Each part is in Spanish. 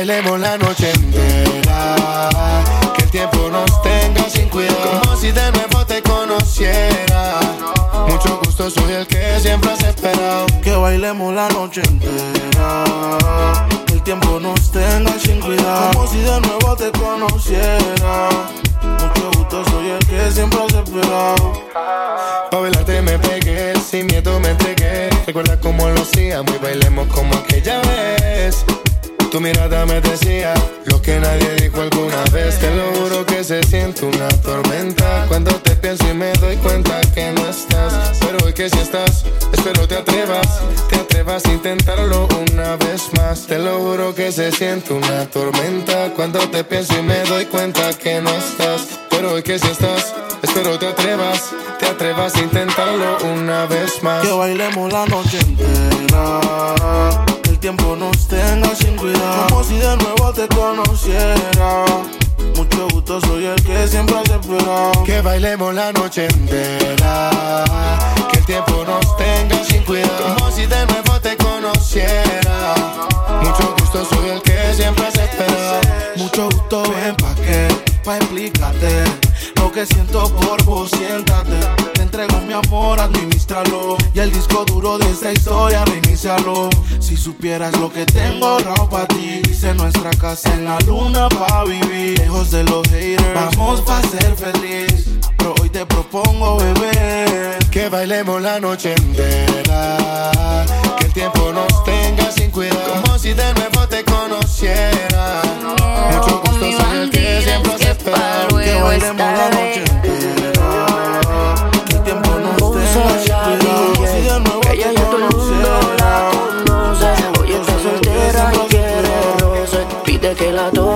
bailemos la noche entera. Que el tiempo nos tenga sin cuidado. Como si de nuevo te conociera. Mucho gusto, soy el que siempre has esperado. Que bailemos la noche entera. Que el tiempo nos tenga sin cuidado. Como si de nuevo te conociera. Mucho gusto, soy el que siempre has esperado. Pa' bailarte me pegué, sin miedo me entregué. Recuerda cómo lo hacíamos y bailemos como aquella vez. Tu mirada me decía lo que nadie dijo alguna vez. Te lo juro que se siente una tormenta. Cuando te pienso y me doy cuenta que no estás. Pero hoy que si estás, espero te atrevas. Te atrevas a intentarlo una vez más. Te lo juro que se siente una tormenta. Cuando te pienso y me doy cuenta que no estás. Pero hoy que si estás, espero te atrevas. Te atrevas a intentarlo una vez más. Que bailemos la noche entera. Que el tiempo nos tenga sin cuidado. Como si de nuevo te conociera. Mucho gusto, soy el que siempre has esperado. Que bailemos la noche entera. Que el tiempo nos tenga sin cuidado. Como si de nuevo te conociera. Mucho gusto, soy el que siempre has esperado. Mucho gusto, ven pa' qué, pa' explicarte que siento por vos, siéntate. Te entrego mi amor, administralo. Y el disco duro de esta historia, reinicialo. Si supieras lo que tengo ahorrado pa' ti, hice nuestra casa en la luna pa' vivir. Lejos de los haters, vamos pa' ser feliz. Pero hoy te propongo beber. Que bailemos la noche entera. Que el tiempo nos tenga sin cuidado. Como si de nuevo te conociera.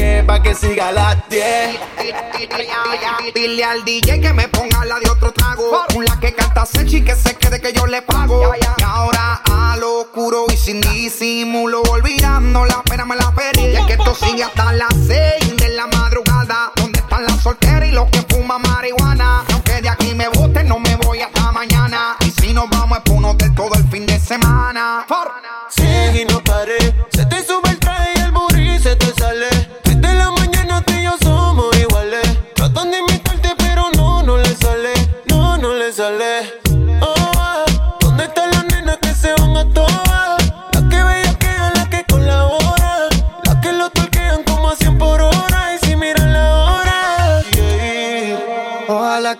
pa' que siga a las 10. Dile al DJ que me ponga la de otro trago. Una que canta sexy que se quede que yo le pago. Y ahora a lo oscuro y sin disimulo, olvidando la pena me la pedí. Y es que esto sigue hasta las 6 de la madrugada. ¿Dónde están las solteras y los que fuman marihuana? Aunque de aquí me boten, no me voy hasta mañana. Y si nos vamos es por un hotel todo el fin de semana. Sigue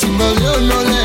chimba de honor eh.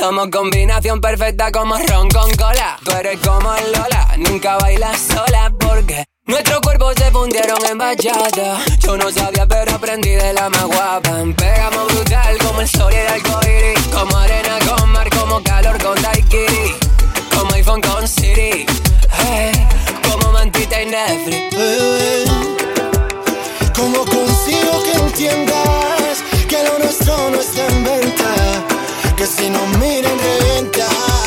Somos combinación perfecta como ron con cola. Tú eres como Lola, nunca bailas sola porque Nuestros cuerpos se fundieron en bachata. Yo no sabía, pero aprendí de la más guapa. Pegamos brutal como el sol y el arcoíris. Como arena con mar, como calor con daiquiri. Como iPhone con Siri. Hey, como mantita y Netflix. ¿Cómo consigo que entiendas si no miren reventa.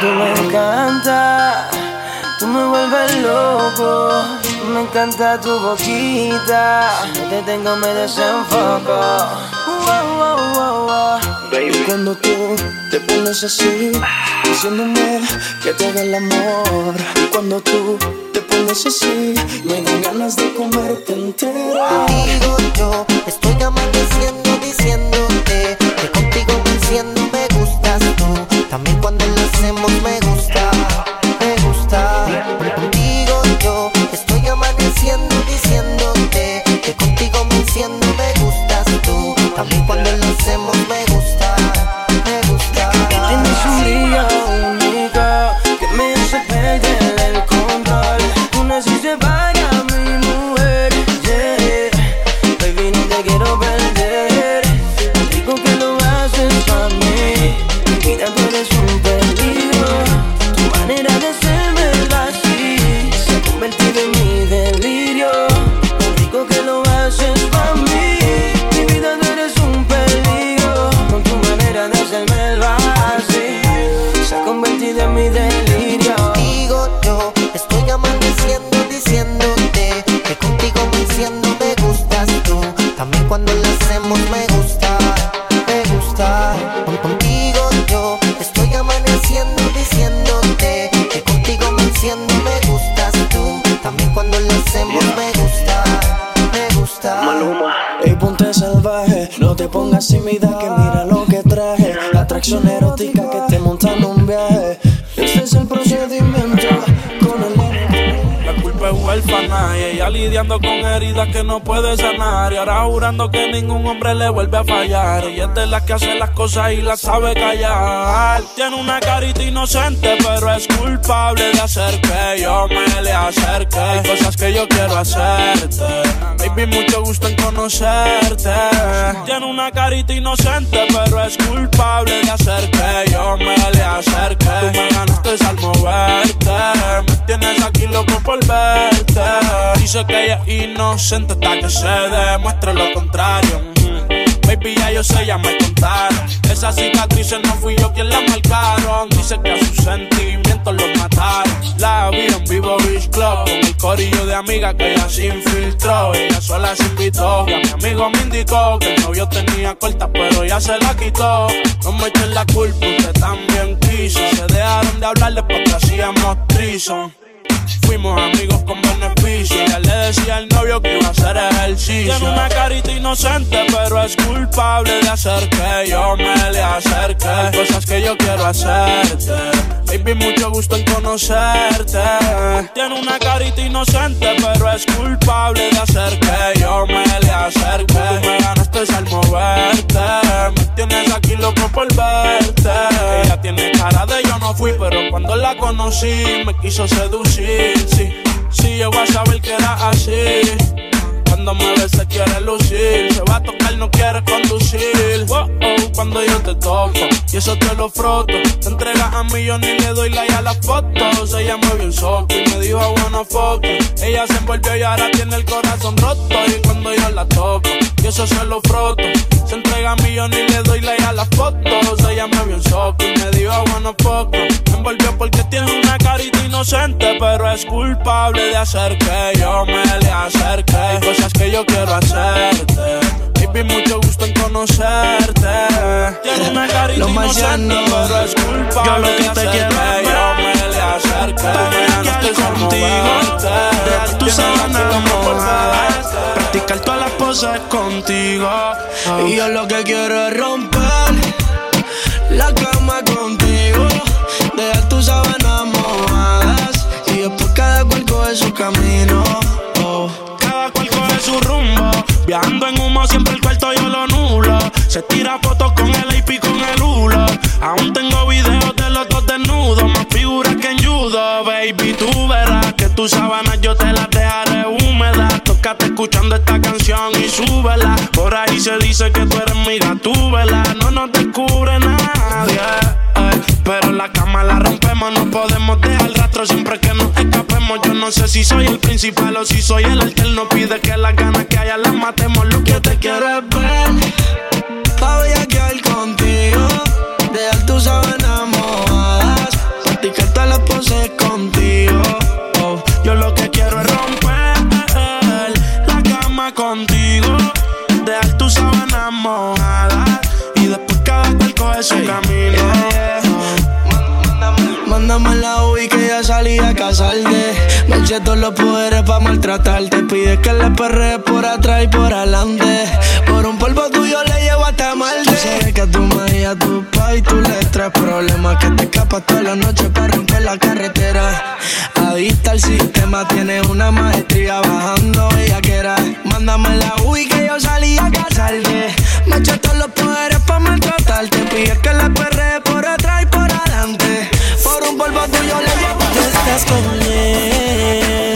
Tú me encanta Tú me vuelves loco Me encanta tu boquita No te tengo me desenfoco Wow, wow, wow, wow. Y cuando tú te pones así, diciéndome que te haga el amor. Y cuando tú te pones así, me dan ganas de comerte entera. Contigo yo estoy amaneciendo diciéndote que contigo me enciendo. También cuando lo hacemos me no te pongas tímida que mira lo que traje. Atracción erótica ella lidiando con heridas que no puede sanar. Y ahora jurando que ningún hombre le vuelve a fallar. Y es de las que hace las cosas y las sabe callar. Tiene una carita inocente, pero es culpable de hacer que yo me le acerque. Hay cosas que yo quiero hacerte. Baby, mucho gusto en conocerte. Tiene una carita inocente, pero es culpable de hacer que yo me le acerque. Me ganaste al moverte. Me tienes aquí loco por verte. Dice que ella es inocente hasta que se demuestre lo contrario. Mm. Baby, ya yo sé, ya me contaron. Esas cicatrices no fui yo quien las marcaron. Dice que a sus sentimientos los mataron. La vi en vivo Beach Club con el corillo de amigas que ella se infiltró. Ella sola se invitó. Y a mi amigo me indicó que el novio tenía corta, pero ya se la quitó. No me echen la culpa, usted también quiso. Se dejaron de hablar después que hacíamos trison. Fuimos amigos con beneficio. Ella le decía al novio que iba a hacer ejercicio. Tiene una carita inocente, pero es culpable de hacer que yo me le acerque. Cosas que yo quiero hacerte. Baby, mucho gusto en conocerte. Tiene una carita inocente, pero es culpable de hacer que yo me le acerque. Tú me ganaste al moverte. Me tienes aquí loco por verte. Ella tiene cara de yo no fui, pero cuando la conocí me quiso seducir. Sí, sí, llegó a saber que era así. Cuando me ve se quiere lucir, se va a tocar, no quiere conducir. Wow, oh, cuando yo te toco y eso te lo froto, te entregas a mí, yo ni le doy like a las fotos. Ella vio un soco y me dijo buena foto. Ella se envolvió y ahora tiene el corazón roto. Y cuando yo la toco y eso se lo froto, se entrega a mí, yo ni le doy like a las fotos. Ella me vio un soco y me dijo buena foto. Me envolvió porque tiene carita inocente, pero es culpable de hacer que yo me le acerque. Hay cosas que yo quiero hacerte. Baby, mucho gusto en conocerte. Una carita Lo inocente, marciano. pero es culpable Yo lo que de te hacer quiero que yo me le acerque. Para no estoy contigo, tu sábana practicar todas las poses contigo. Y yo lo que quiero es romper la cama contigo, dejar tus sábanas mojadas y después cada cual coge su camino. Oh. Cada cual coge su rumbo. Viajando en humo, siempre el cuarto yo lo nulo. Se tira fotos con el AP con el hulo. Aún tengo videos de los dos desnudos. Más figuras que en judo, baby. Tú verás que tus sábanas yo te las dejaré húmedas. Tócate escuchando esta canción y súbela. Por ahí se dice que tú eres mi gatúbela. No nos descubre nadie. eh. Pero la cama la rompemos, no podemos dejar rastro siempre que nos escapemos. Yo no sé si soy el principal o si soy el alterno. Pide que las ganas que haya las matemos. Lo que te quiero es ver. Pa' bellaquear contigo, dejar tus sábanas mojadas, practicar todas las poses contigo. Oh, yo lo que coge su. Mándame la UI que ya salí a casarte. Me eché todos los poderes pa' maltratarte. Pide que le perre por atrás y por adelante. Por un polvo tuyo le llevo hasta Marte. Tú sabes que a tu madre y a tu pa' y tú le traes problemas. Que te escapas toda la noche para romper la carretera. Adicta al sistema, tienes una maestría bajando bellaquera. Mándame la UI que yo salí a casarte. Me eché todos los poderes pa' maltratarte. Pide que le perre por atrás y por adelante. Por un polvo tuyo le llevo Tú estás con.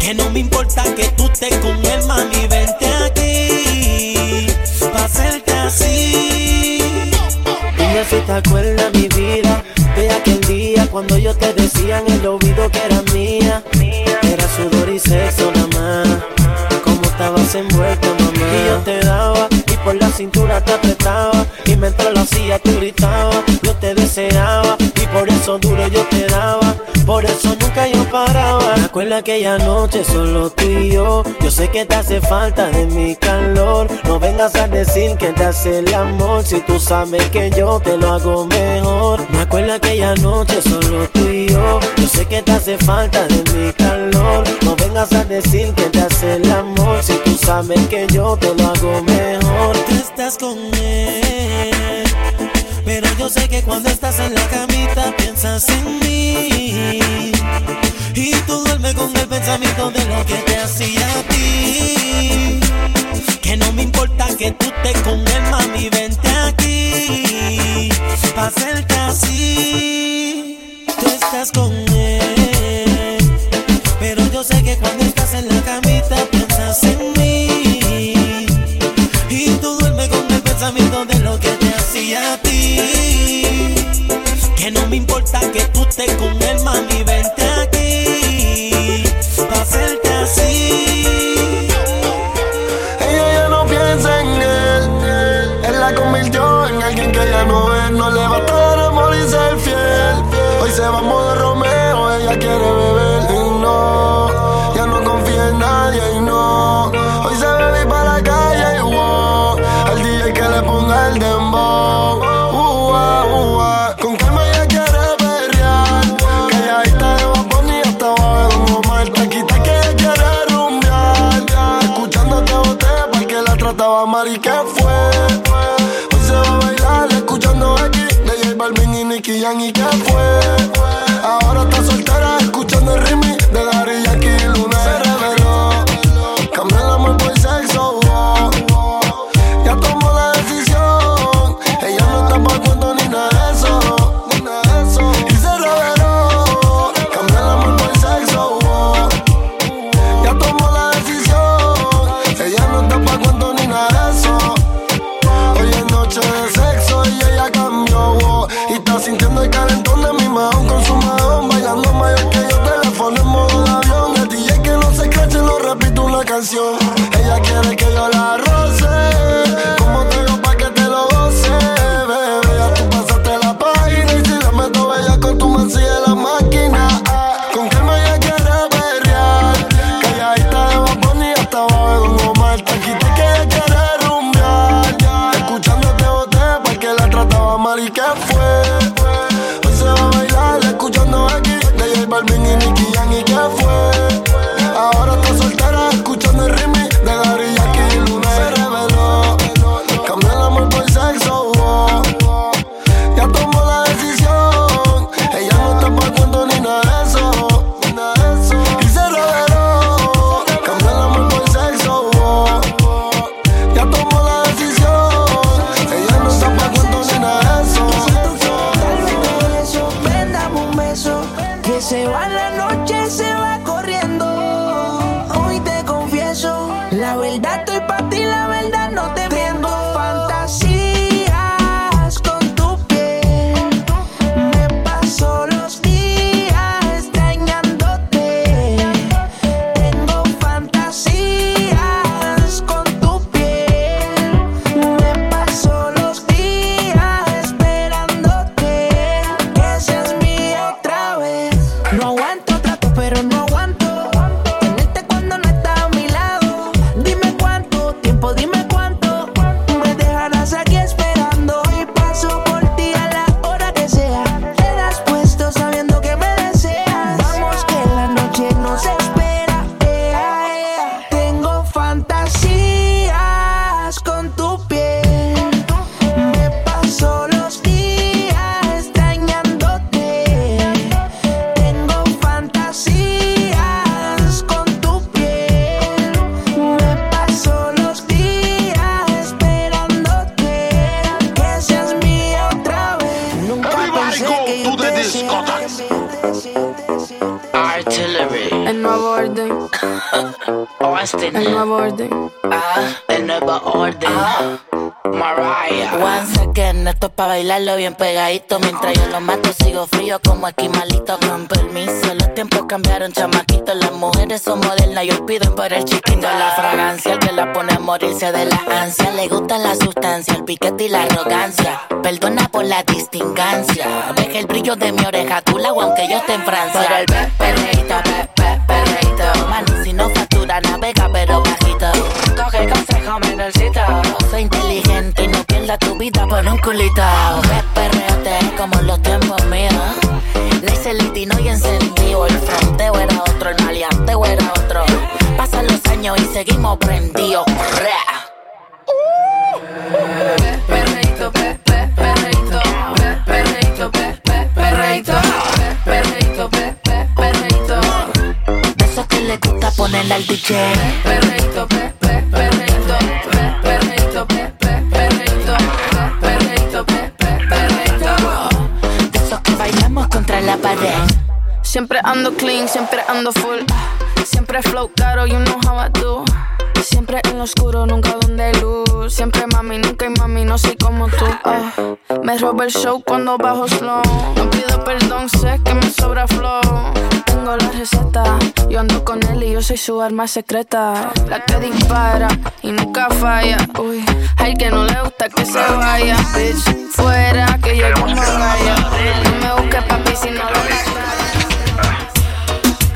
Que no me importa que tú estés con él, mami, vente aquí. Pa' hacerte así. Dime si te acuerdas mi vida de aquel día cuando yo te decía en el oído que era mía. Era sudor y sexo nada más. Como estabas envuelta, mamá. Y yo te daba y por la cintura te apretaba. Y mientras lo hacía tú gritabas. Acuerdo aquella noche solo tú y yo. Yo sé que te hace falta de mi calor. No vengas a decir que te hace el amor. Si tú sabes que yo te lo hago mejor. Me acuerdo aquella noche solo tú y yo. Yo sé que te hace falta de mi calor. No vengas a decir que te hace el amor. Si tú sabes que yo te lo hago mejor. Tú estás con él. Pero yo sé que cuando estás en la camita piensas en mí. Y tú con el pensamiento de lo que te hacía a ti. Que no me importa que tú estés con él, mami, vente aquí. Pa' hacerte así. Tú estás con él. Pero yo sé que cuando estás en la camita piensas en mí. Y tú duermes con el pensamiento de lo que te hacía a ti. Que no me importa que tú estés con él, en alguien que ya no es. No le va a dar amor y ser fiel. Hoy se va a modo Romeo. Ella quiere beber y no. Ya no confía en nadie morirse de la ansia. Le gusta la sustancia, el piquete y la arrogancia. Perdona por la distingancia. Deja el brillo de mi oreja, tú la aunque yo esté en Francia. Pero el pe- perreíto, pe- pe- perreíto Mano, si no factura, navega pero bajito. Coge consejo, menorcito Soy inteligente y no pierdas tu vida por un culito. Pe- Perreote como los tiempos míos. Le hice el litino y encendido El fronteo era otro, el maleanteo era otro Pasan los años y seguimos prendidos. Perreito, pe, pe, perreito, pe, perreito, pe, pe, perreito, pe, perreito, pe, pe, perreito, De esos que le gusta ponerle al DJ perreito, pe, pe, perreito, pe, perreito, pe, pe, perreito, pe, perreito, pe, pe, perreito. De esos que bailamos contra la pared. Siempre ando clean, siempre ando full. Siempre flow caro, you know how I do. Siempre en lo oscuro, nunca donde hay luz. Siempre mami, nunca hay mami, no soy como tú. Ah, me roba el show cuando bajo slow. No pido perdón, sé que me sobra flow. Tengo la receta, yo ando con él y yo soy su arma secreta. La que dispara y nunca falla. Uy, al que no le gusta que se vaya. Bitch, fuera que yo como vaya. No me busques papi si no lo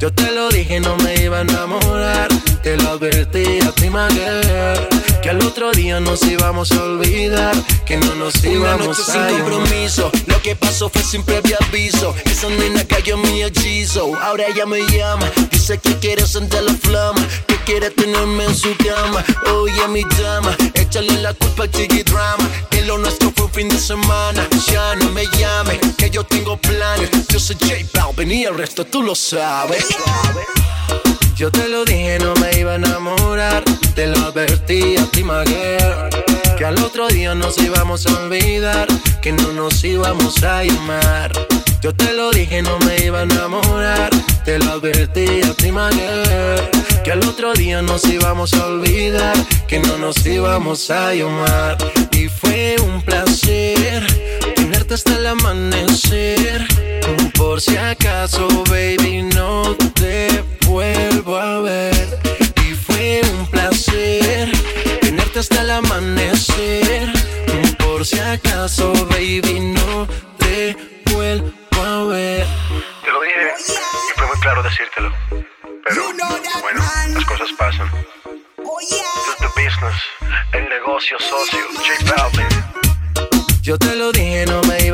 Yo te lo dije, no me iba a enamorar. Te lo advertí a ti, girl, Que al otro día nos íbamos a olvidar. Que no nos Una íbamos noche a sin compromiso. Lo que pasó fue sin previo aviso. Esa nena cayó en mi hechizo. Ahora ella me llama. Dice que quiere sentir la flama. Que quiere tenerme en su cama. Oye, mi dama. Échale la culpa al chiqui drama. Que lo nuestro fue un fin de semana. Ya no me llame. Que yo tengo planes. Yo soy J Balvin y el resto tú lo sabes. Yo te lo dije, no me iba a enamorar. Te lo advertí a ti, Que al otro día nos íbamos a olvidar. Que no nos íbamos a llamar. Yo te lo dije, no me iba a enamorar. Te lo advertí a ti, que al otro día nos íbamos a olvidar, que no nos íbamos a llamar. Y fue un placer hasta el amanecer. Por si acaso, baby, no te vuelvo a ver. Y fue un placer tenerte hasta el amanecer. Por si acaso, baby, no te vuelvo a ver. Te lo dije y fue muy claro decírtelo. Pero bueno, las cosas pasan. This is the business, el negocio socio, J Balvin. Yo te lo dije, no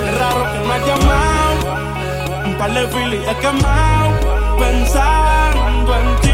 Qué raro que me has llamado. Un par de filis he quemado. Pensando en ti,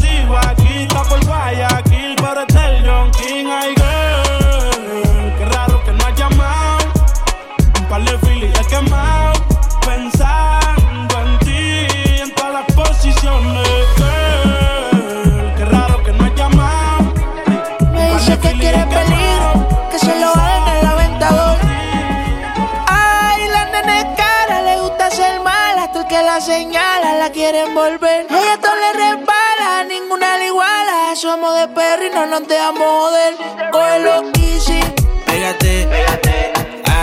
señala la quiere envolver. Ella todo le resbala, ninguna le iguala. Somos de perro y no nos dejamos joder. Cógelo easy, Pégate, pégate,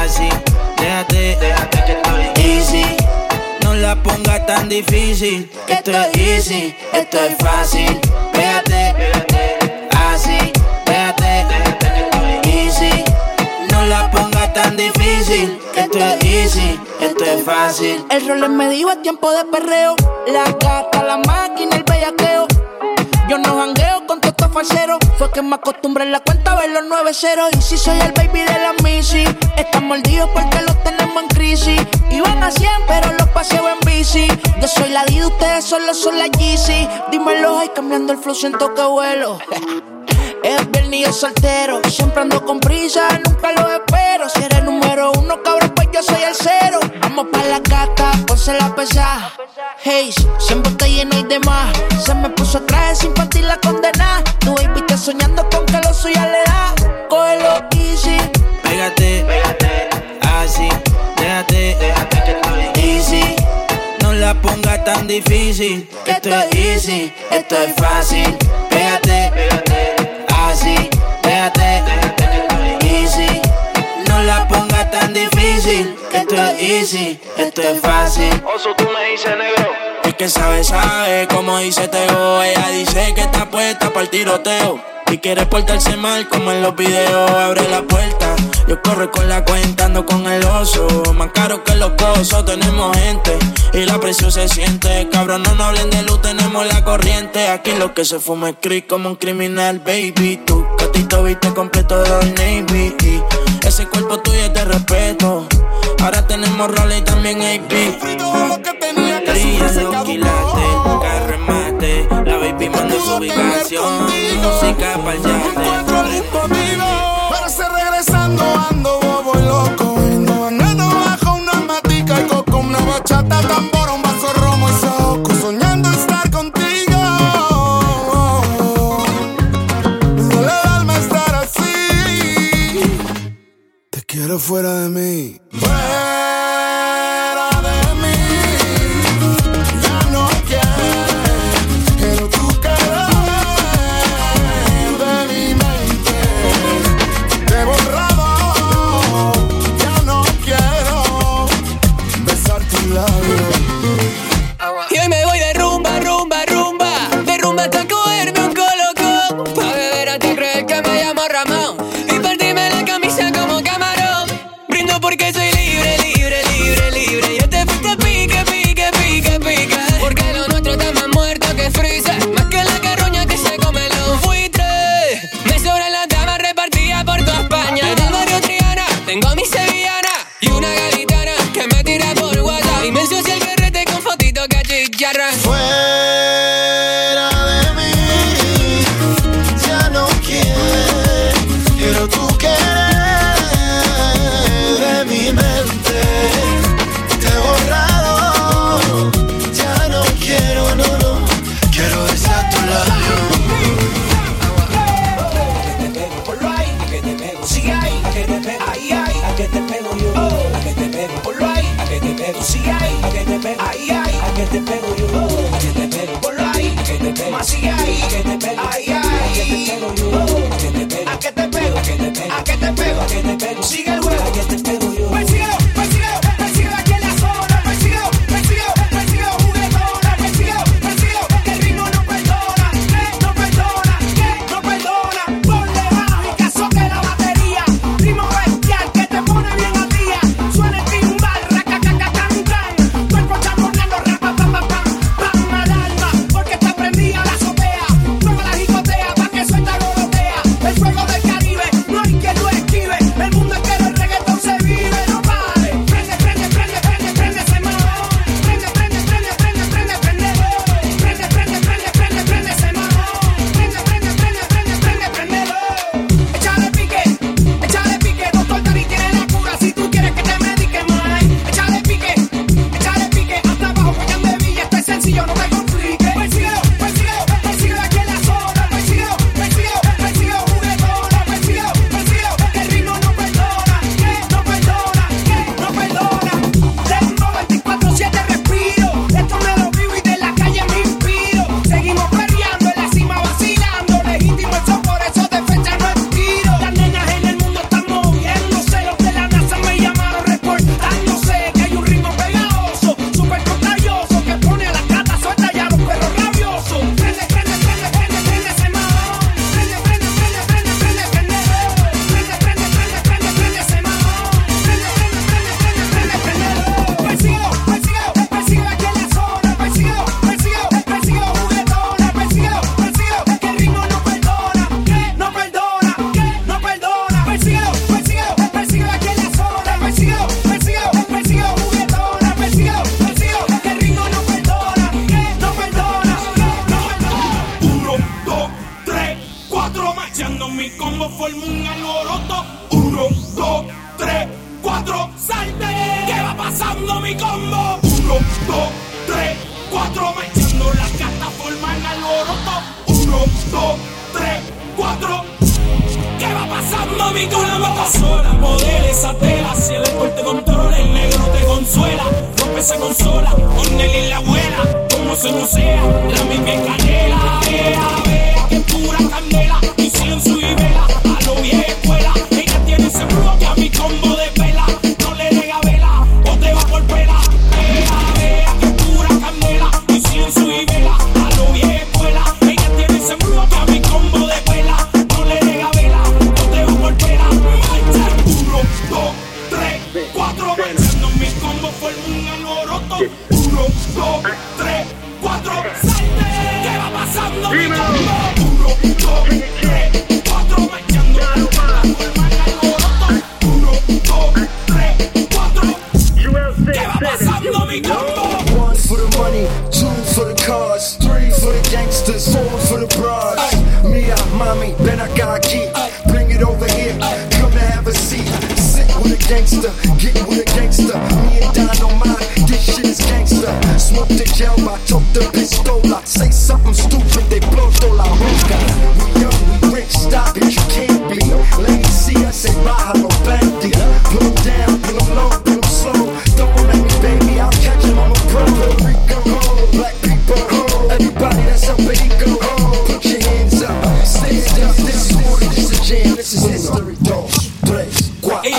así, déjate, déjate que estoy easy. No la pongas tan difícil, que esto es easy, esto es fácil. Pégate, pégate, así, tan difícil, esto es easy, esto es fácil. el rol es medio es tiempo de perreo. La gata, la máquina, el bellaqueo. Yo no jangueo con todos estos falseros. Fue que me acostumbré en la cuenta a ver los nueve ceros. Y si soy el baby de la Missy, están mordidos porque los tenemos en crisis. Iban a 100, pero los paseo en bici. Yo soy la D, ustedes solo son la Yeezy. Dímelo, ay, cambiando el flow, siento que vuelo. Es viernes y yo soltero. Siempre ando con prisa, nunca lo espero. Si eres número uno, cabrón, pues yo soy el cero. Vamos pa' la gata, ponse la pesada. Hey, siempre está lleno y demás. Se me puso traje sin partir la condena. Tu baby está soñando con que lo suya le da. Cógelo easy. Pégate, pégate, así, déjate, déjate que estoy easy. No la pongas tan difícil, esto es easy, esto es fácil. Pégate, esto es easy, esto es fácil. Oso, tú me dices negro. El que sabe, sabe, como dice Teo. Ella dice que está puesta para el tiroteo. Y quiere portarse mal como en los videos. Abre la puerta, yo corro con la cuenta, ando con el oso. Más caro que los pozos, tenemos gente. Y la presión se siente. Cabrón, no nos hablen de luz, tenemos la corriente. Aquí lo que se fuma es cris como un criminal, baby. Tú, catito, viste completo de Navy. Y ese cuerpo tuyo es de respeto. Ahora tenemos roles y también AP. que remate. La baby manda su ubicación. Música pa'l. Pero fuera de mí.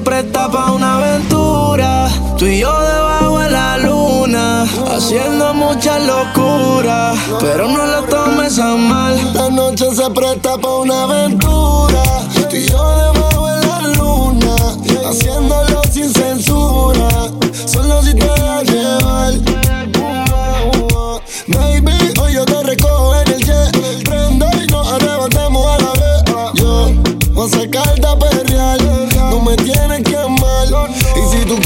presta pa' una aventura. Tú y yo debajo de la luna, haciendo mucha locura. Pero no lo tomes a mal. La noche se presta pa' una aventura. Tú y yo debajo de la luna, haciéndolo sin censura. Solo si te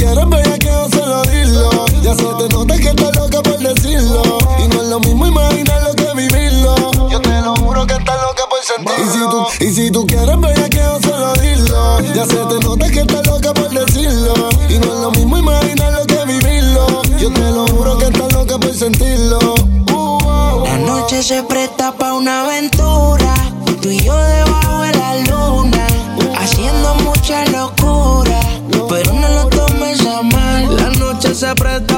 quieres ver que yo solo dilo. Ya se te nota que estás loca por decirlo. Y no es lo mismo imaginarlo que vivirlo. Yo te lo juro que estás loca por sentirlo. Y si tú, y si tú quieres ver que yo solo dilo. Ya se te nota que estás loca por decirlo. Y no es lo mismo imaginarlo que vivirlo. Yo te lo juro que estás loca por sentirlo. La noche se presta pa' una aventura. Tú y yo de se presta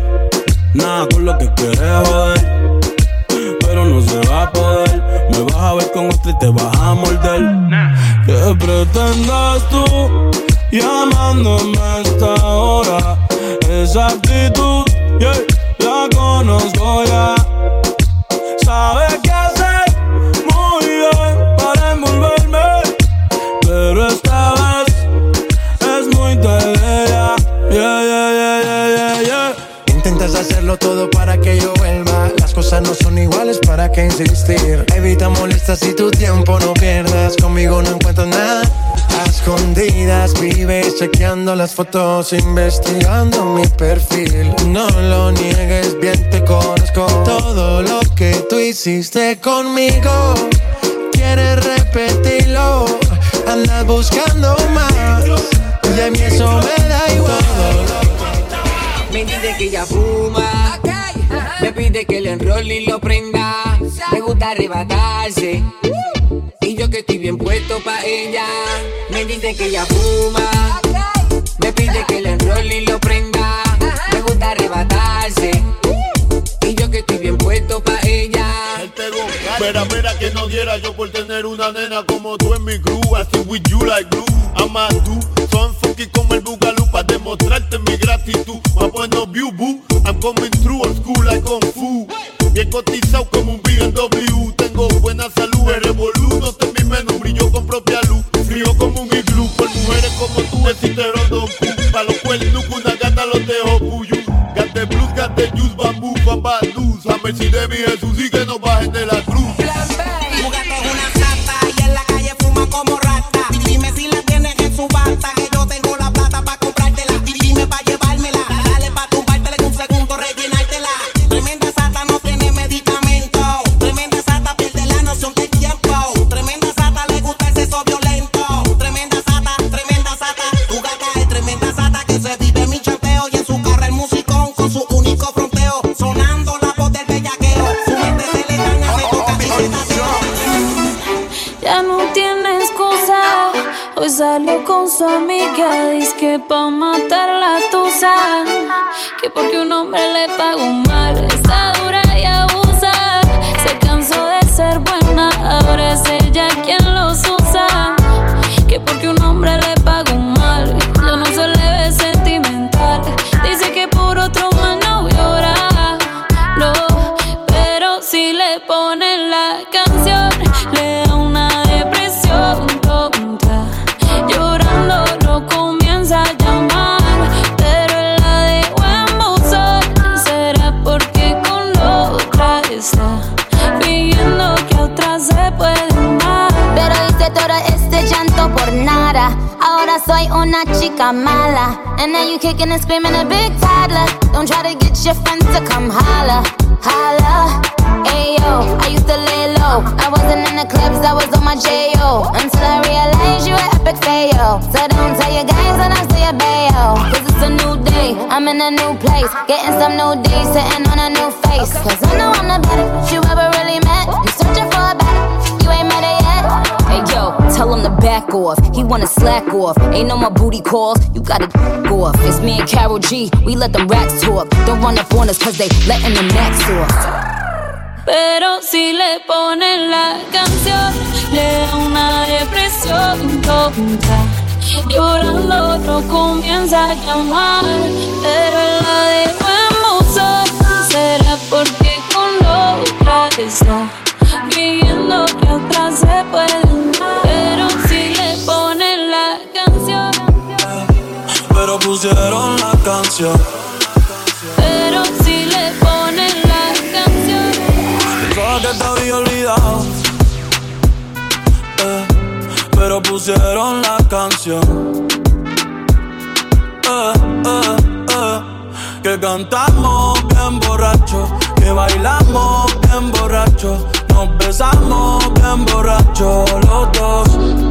nada con lo que quieres joder. Pero no se va a poder. Me vas a ver con otro y te vas a morder. ¿Qué pretendas tú llamándome a esta hora? Esa actitud, yeah, la conozco ya. Sabes qué Evita molestas y tu tiempo no pierdas. Conmigo no encuentro nada. A escondidas vives chequeando las fotos, investigando mi perfil. No lo niegues, bien te conozco. Todo lo que tú hiciste conmigo quieres repetirlo. Andas buscando más. Y a mí eso me da igual. Me dice que ella fuma. Me pide que le enrolle y lo prenda. Gusta arrebatarse. Y yo que estoy bien puesto pa' ella. Me dice que ella fuma. Me pide que le enrolle y lo prenda. Me gusta arrebatarse. Y yo que estoy bien puesto pa' ella. Espera, espera que no diera yo por tener una nena como tú en mi crew. Así with you like glue. I'm a do. Son funky como el Bugalú para demostrarte mi gratitud. My point of view, boo. I'm coming through luz. A ver si amiga. Dice que pa' matar la tusa. Que porque un hombre le pagó mal. Puede amar. Pero hice todo este llanto por nada. Ahora soy una chica mala. And now you kicking and screaming a big toddler. Don't try to get your friends to come holla. Holla. Ayo, I used to lay low. I wasn't in the clubs, I was on my J.O. Until I realized you were epic fail. So don't tell your guys when I say a bail. Cause it's a new day, I'm in a new place. Getting some new days, sitting on a new face. Cause I know I'm the baddest you ever really met. Tell him to back off. He wanna slack off. Ain't no more booty calls. You gotta go off. It's me and Carol G. We let them racks talk. Don't run up on us cause they letting the max off. Pero si le ponen la canción, le da una depresión tonta. Llorando otro comienza a llamar, pero la en buzón. Será porque con otra está pidiendo que otra se puede pusieron la canción. pero si le ponen la canción. Pensaba que te había olvidado. eh, pero pusieron la canción. Eh, eh, eh, que cantamos bien borracho, que bailamos bien borracho, nos besamos bien borracho los dos.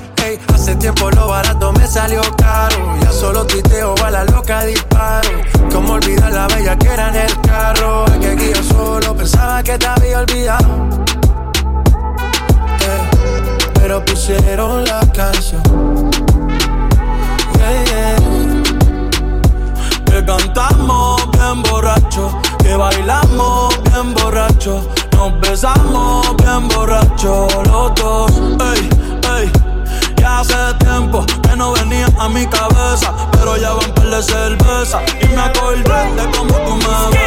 Hace tiempo lo barato me salió caro. Ya solo tuiteo a la loca disparo. Como olvidar la bella que era en el carro. Es que aquí yo solo pensaba que te había olvidado. Pero pusieron la canción. Yeah. Que cantamos bien borracho, que bailamos bien borracho, nos besamos bien borracho los dos. A mi cabeza, pero ya van de cerveza. Y me acordé de cómo tú me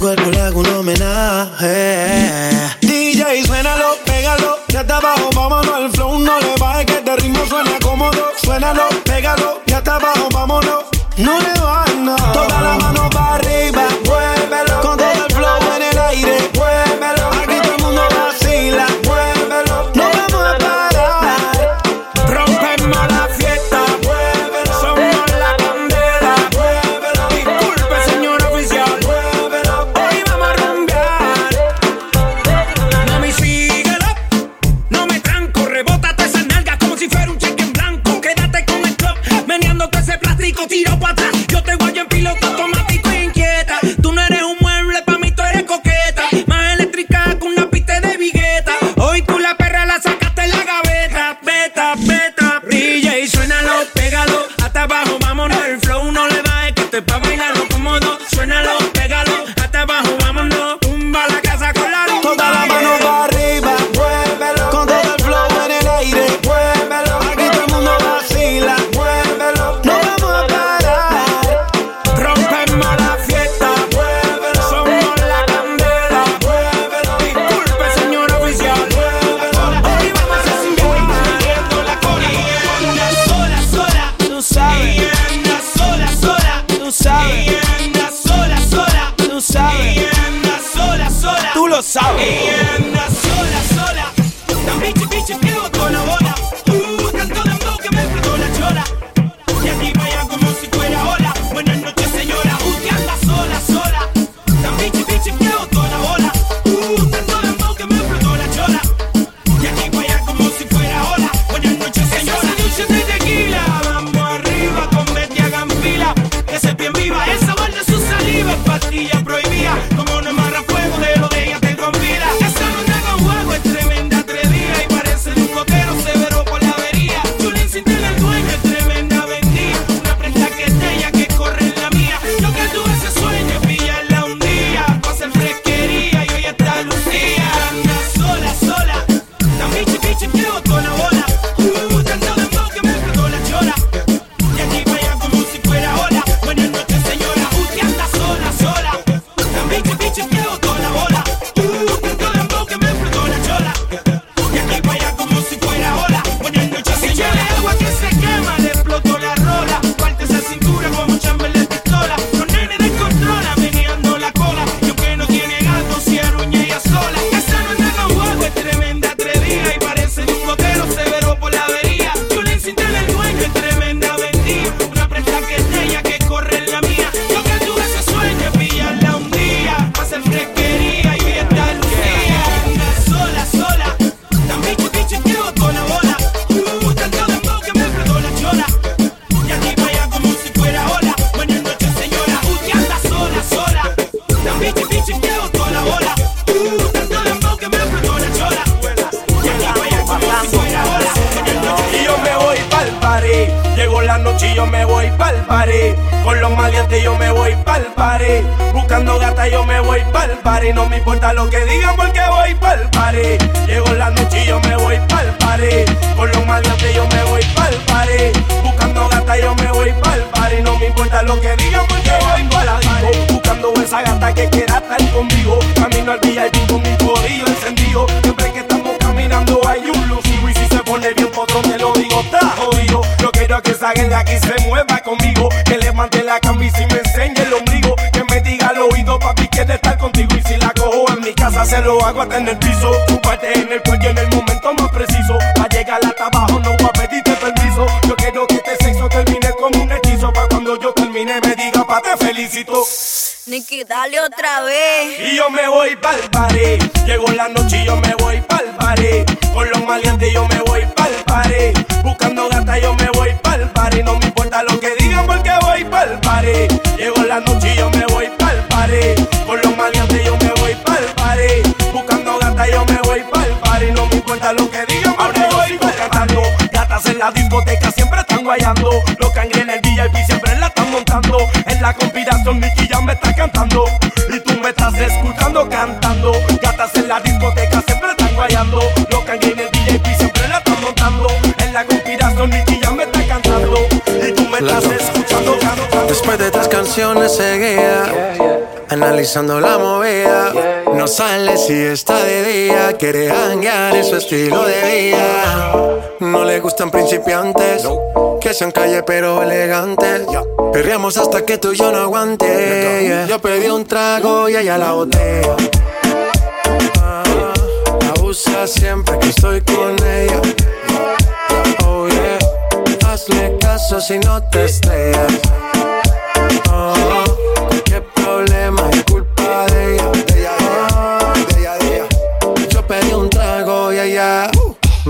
cuerpo le hago un homenaje. your butter. lo que se lo hago hasta en el piso. Chuparte en el cuello en el momento más preciso. Pa' llegar hasta abajo no voy a pedirte permiso. Yo quiero que este sexo termine como un hechizo. Pa' cuando yo termine me diga pa' te felicito. Nicky, dale otra vez. Y yo me voy pa'l paré. Llegó la noche y yo me voy pa'l paré. Con los maleantes yo me voy pa'l paré. Buscando gata yo me voy pa'l paré. No me importa lo que digan porque voy pa'l paré. Llegó la noche y yo me la discoteca siempre están guayando. Los cangre en el VIP siempre la están montando. En la conspiración Nicky ya me está cantando. Y tú me estás escuchando cantando. Gatas en la discoteca siempre están guayando. Los cangre en el VIP siempre la están montando. En la conspiración Nicky ya me está cantando. Y tú me estás escuchando cantando. Después de tres canciones seguía. Analizando la movida. No sale si está de día, quiere hanguear en su estilo de vida. No le gustan principiantes, que sean calle pero elegantes. Perreamos hasta que tú y yo no aguante. Yo pedí un trago y ella la botella. Ah, la usa siempre que estoy con ella. Oh yeah, hazle caso si no te estrellas. Oh,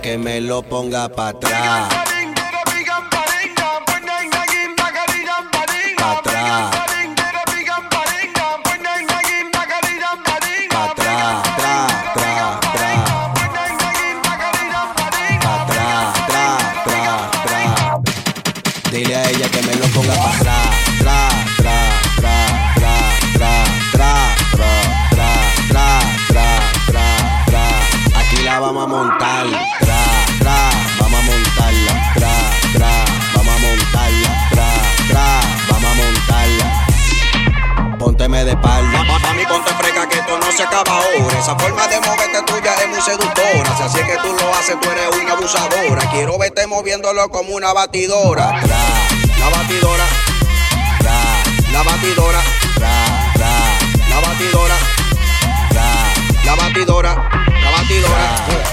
que me lo ponga para atrás. Pa' atrás. Pa' atrás, tra, tra, tra. Pa' atrás, tra, tra, tra. Dile a ella que me lo ponga para atrás. Esa forma de moverte tuya es muy seductora. Si así es que tú lo haces, tú eres una abusadora. Quiero verte moviéndolo como una batidora. La batidora. Tra, la batidora. Tra, la batidora. La batidora. La batidora.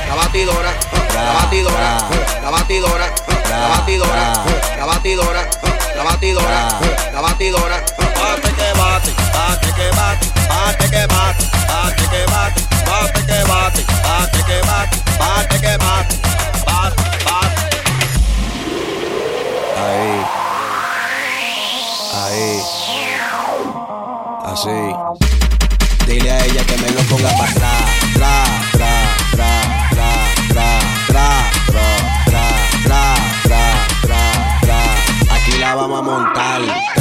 La batidora. La batidora. La batidora. La batidora. La batidora. La batidora. La batidora. Bate que bate, bate que bate, bate que bate, bate que bate, bate que bate, bate que bate, bate que bate, bate, bate. Ahí. Ahí. Así. Dile a ella que me lo ponga para atrás. Tra, tra, tra, tra, tra, tra, tra, tra, tra, tra, tra, tra. Aquí la vamos a montar.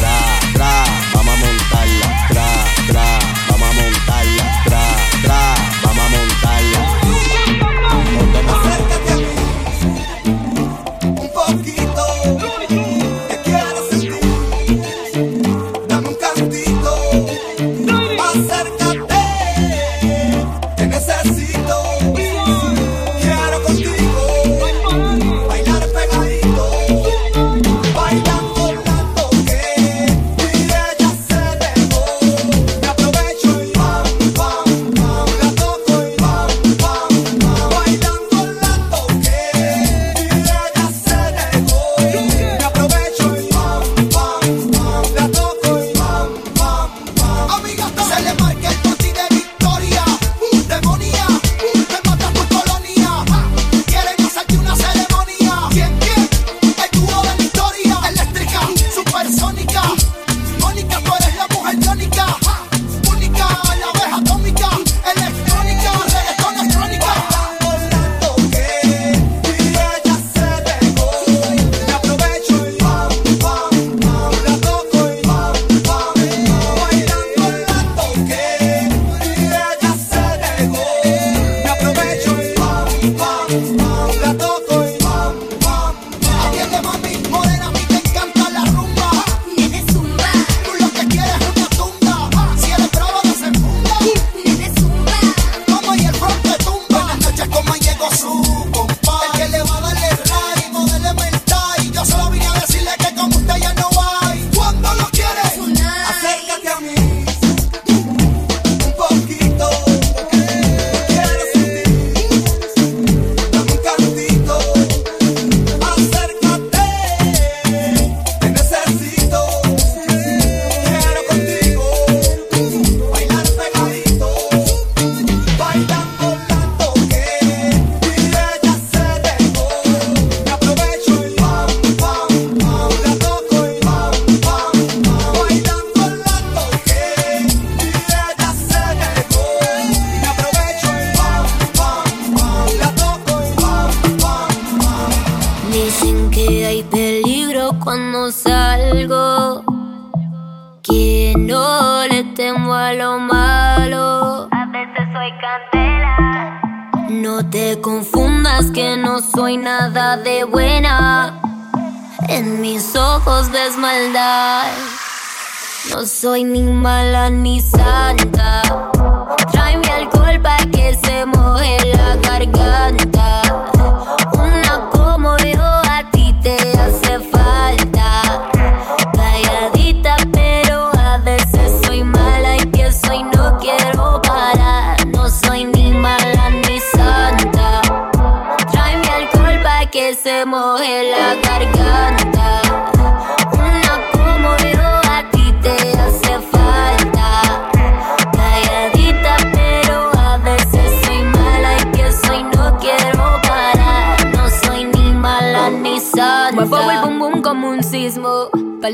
Soy ni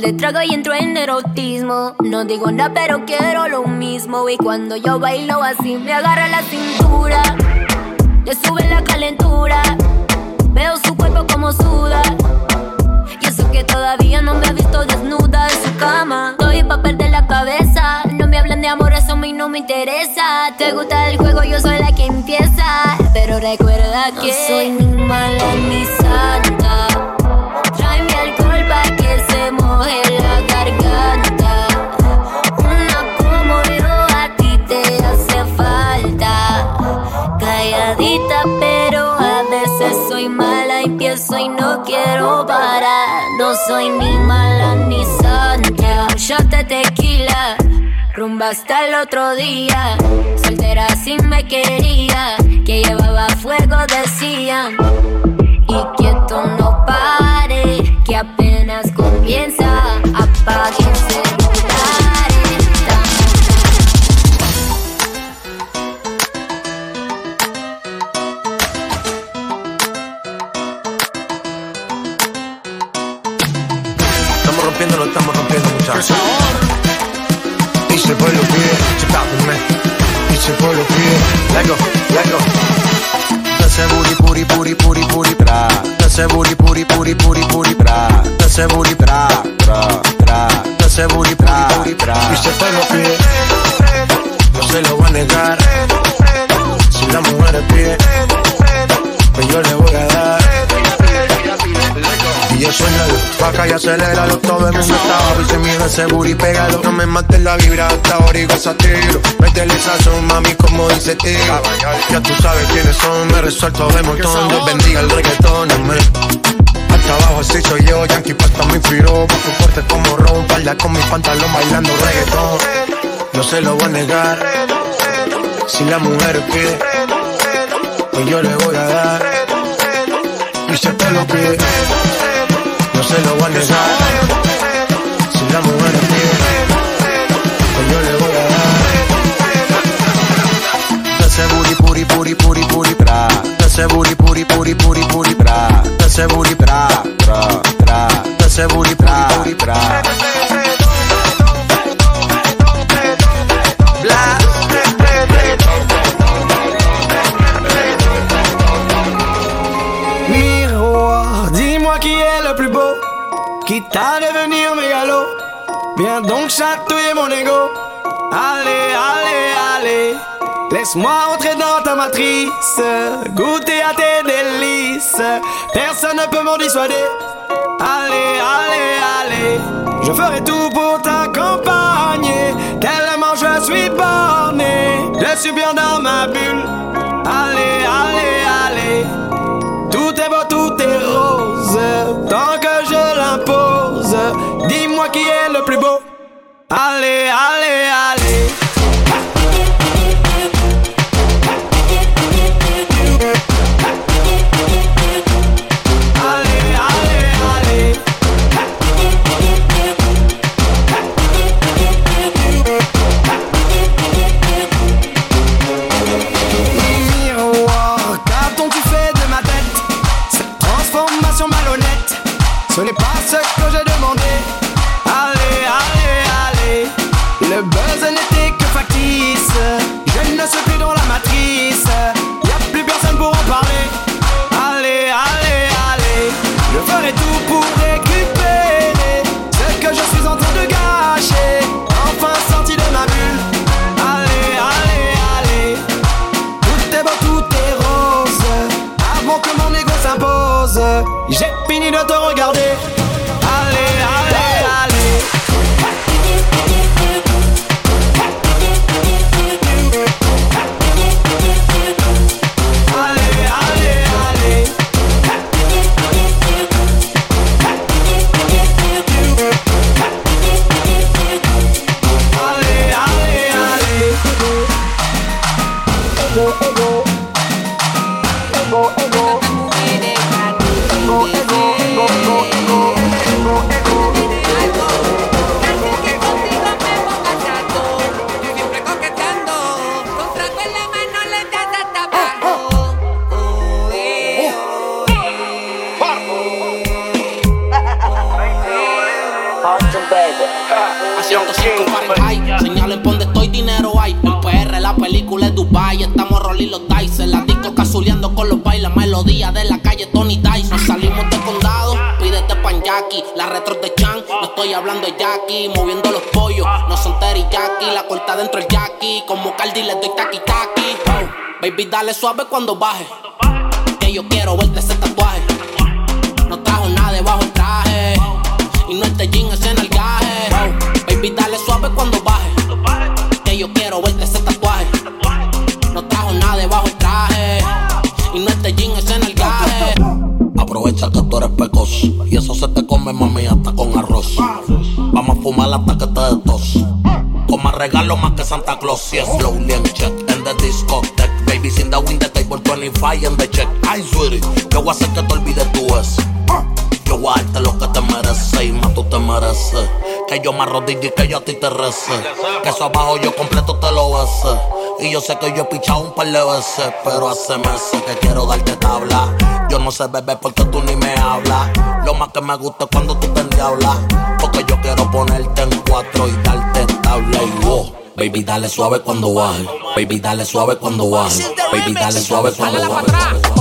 De trago y entro en erotismo. No digo nada, pero quiero lo mismo. Y cuando yo bailo así, me agarra la cintura. Le sube la calentura. Veo su cuerpo como suda. Y eso que todavía no me ha visto desnuda en su cama. Estoy pa' perder la cabeza. No me hablan de amor, eso a mí no me interesa. Te gusta el juego, yo soy la que empieza. Pero recuerda que no soy ni mala ni santa. No quiero parar. No soy ni mala ni santa. Shot de tequila, rumba hasta el otro día. Soltera si me quería, que llevaba fuego decían. Y que esto no pare, que apenas comienza. Apaguen celulares. Y se fue lo que let go, let go. Ese booty, booty, booty, booty, booty, bra. Ese booty, booty, booty, booty, booty, bra. Ese booty, bra, bra, bra. Ese booty, bra, booty, bra. Fue lo que no se lo voy a negar. Si la mujer pie, pues yo le voy a dar. Y yo suena vaca y aceléralo Todo el mundo está abajo y se ese booty Pégalo, no me mates la vibra. Hasta ahora y goza tiro. Métele sazón, mami, como dice tío Ya tú sabes quiénes son, me resuelto de montón. Dios bendiga el reggaetón, amén hasta abajo así soy yo, Yankee Pasta me inspiró. Bajo fuerte como Ron, falda con mi pantalón bailando reggaetón. No se lo voy a negar. Si la mujer pide Pues yo le voy a dar Y si te lo pide no se lo voy a negar. Si la mujer pide, pues yo le voy a dar. Ese booty, booty, booty, booty, booty, bra. Ese booty, booty, booty, booty, booty, bra. Ese booty, bra, bra, bra. Ese booty, booty, bra. Laisse-moi entrer dans ta matrice, goûter à tes délices. Personne ne peut m'en dissuader. Allez, allez, allez. Je ferai tout pour t'accompagner. Tellement je suis borné. Je suis bien dans ma bulle. Allez, allez, allez. Tout est beau, tout est rose. Tant que je l'impose, dis-moi qui est le plus beau. Allez, allez, allez. Ce n'est pas ce que j'ai demandé. Allez, allez, allez. Le buzz n'était que factice. Je ne suis plus dans la matrice. Y a plus personne pour en parler. Allez, allez, allez. Je ferai tout pour récupérer ce que je suis en train de gâcher. Enfin sorti de ma bulle. Allez, allez, allez. Tout est beau, tout est rose. Avant que mon ego s'impose, j'ai fini de te regarder. La retro de Chan, no estoy hablando de Jackie. Moviendo los pollos, no son teriyaki. La corta dentro el Jackie, como Cardi le doy taqui taqui. Baby, dale suave cuando baje. Que yo quiero verte ese que Santa Claus. Yes, slowly and check in the discotheque. Baby, sin the win the table 25 en the check. Ay, sweetie, yo voy a hacer que te olvides tu ex. Yo voy a lo que te mereces y más tú te mereces. Que yo me arrodille y que yo a ti te rece. Que eso abajo yo completo te lo bese. Y yo sé que yo he pichado un par de veces, pero hace meses que quiero darte tabla. Yo no sé beber porque tú ni me hablas. Lo más que me gusta es cuando tú te endiablas. Porque yo quiero ponerte en cuatro y darte tabla y wow. Baby, dale suave cuando baje. Baby, dale suave cuando baje. Baby, dale suave cuando baje.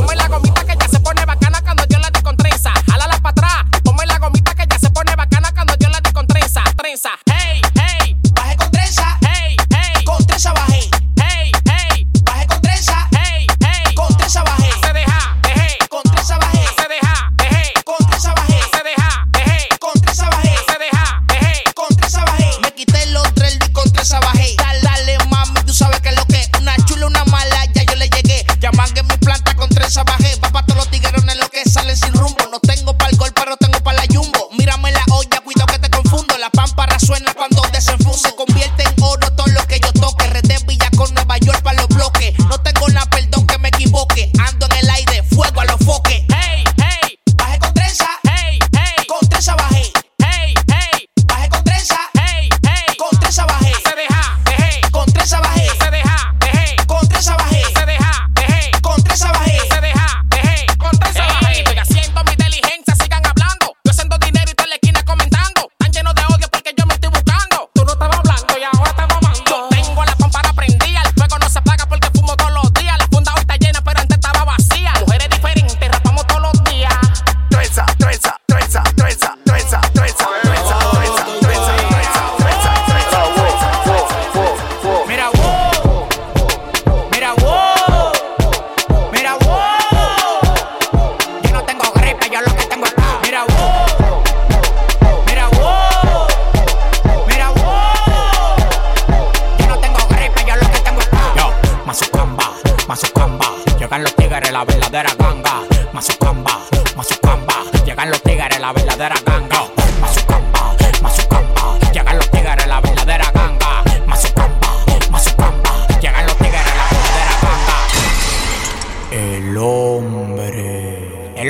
Mira, wow. Mira, wow. Mira, wow. Yo no tengo gripe, yo lo que tengo es ca- Yo, Mazucamba, Mazucamba, llegan los tigres, la verdadera ganga. Mazucamba,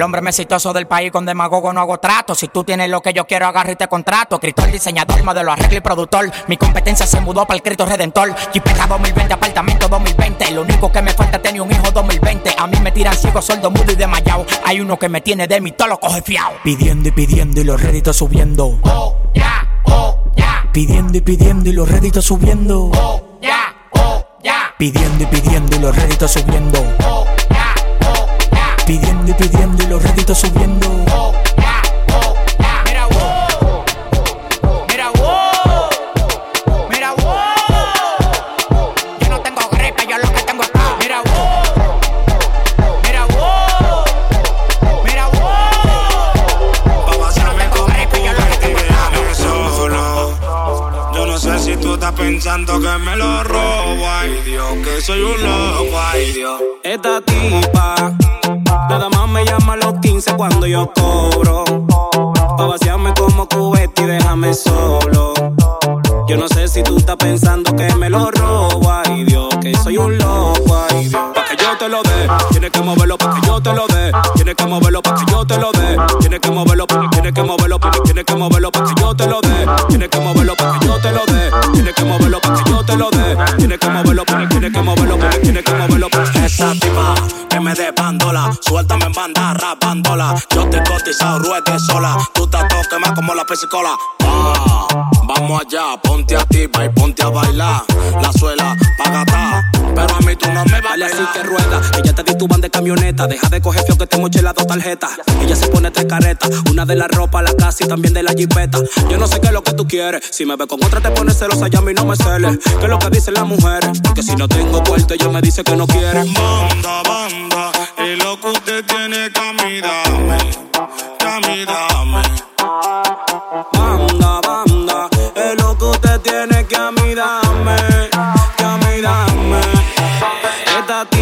hombre. Más exitoso del país con demagogo no hago trato. Si tú tienes lo que yo quiero, agarra y te contrato. Escritor, diseñador, modelo, arreglo y productor. Mi competencia se mudó para el Cristo Redentor. Jipeta 2020, apartamento 2020. Lo único que me falta es tener un hijo 2020. A mí me tiran ciego, sordo, mudo y desmayado. Hay uno que me tiene de mí, todo lo coge fiao. Pidiendo y pidiendo y los réditos subiendo. Oh, ya, oh, ya, Pidiendo y pidiendo y los réditos subiendo. oh, ya, oh, ya, Pidiendo y pidiendo y los réditos subiendo. oh, Pidiendo y pidiendo y los réditos subiendo. Oh, yeah, oh, yeah. Mira, wow. Mira, wow. Mira, wow. Yo no tengo gripe, yo lo que tengo es. Mira, wow. Mira, wow. Mira, wow. Yo no tengo gripe, yo lo que tengo es. Solo. Yo no sé si tú estás pensando que me lo robo. Ay, Dios, que soy un loco. Ay, Dios. Esta tipa me llama a los 15 cuando yo cobro. Pa' vaciarme como cubete y déjame solo. Yo no sé si tú estás pensando que me lo robo, ay Dios, que soy un loco, ay Dios. Pa' que yo te lo dé, tienes que moverlo pa' que yo te lo dé. Tienes que moverlo pa' que yo te lo dé. Tienes que moverlo, pa' tienes que moverlo, pa' tienes que moverlo pa' que yo te lo dé. Tienes que moverlo pa' que yo te lo dé. Tienes que moverlo pa' que yo te lo dé. Tienes que moverlo, pa' tienes que moverlo, pa' tienes que moverlo pa' Esa tipa que me dé bandola, suéltame en banda, rapándola. Yo estoy cotizado, ruede sola. Tú todo quemado como la pesicola. Ah, vamos allá, ponte a tipa y ponte a bailar. La suela, pagata. Pero a mí tú no me vales así que rueda, te di tu van de camioneta. Deja de coger feo que te moché las dos tarjetas. Ella se pone tres caretas, una de la ropa, la casa y también de la jipeta. Yo no sé qué es lo que tú quieres. Si me ve con otra te pones celosa, ya a mí no me celes. ¿Qué es lo que dicen las mujeres? Porque si no tengo puerto, ella me dice que no quiere. Banda, banda, y lo que usted tiene que a.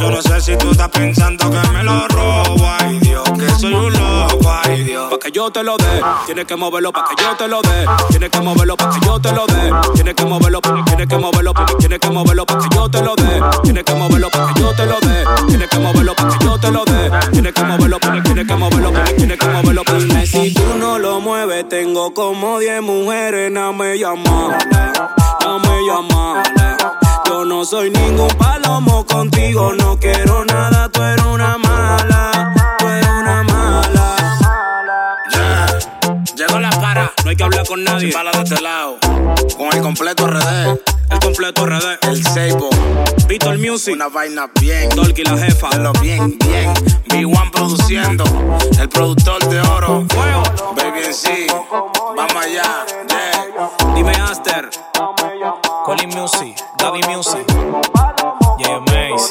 Yo no sé si tú estás pensando que me lo robo, ay Dios, que soy un loco, ay Dios. Pa' que yo te lo dé, tienes que moverlo pa' que yo te lo dé. Tienes que moverlo pa' que yo te lo dé. Tienes que moverlo, tienes que moverlo, tienes que moverlo pa' que yo te lo dé. Tienes que moverlo pa' que yo te lo dé. Tienes que moverlo pa' que yo te lo dé. Tienes que moverlo, tienes que moverlo, tienes que moverlo. si tú no lo mueves, tengo como 10 mujeres, no me llaman, llaman. Yo no soy ningún palomo contigo, no quiero nada, tú eres una mala, tú eres una mala. Llegó la para, No hay que hablar con nadie. para de este lado. Con el completo RD, el completo RD. El Seibo. Víctor Music. Una vaina bien. Dolky la jefa. Lo bien, bien. B1 produciendo. El productor de oro. Fuego. Baby en sí. Vamos allá. Dime Aster. Colin Music. Gaby Music. Yeah, Maze.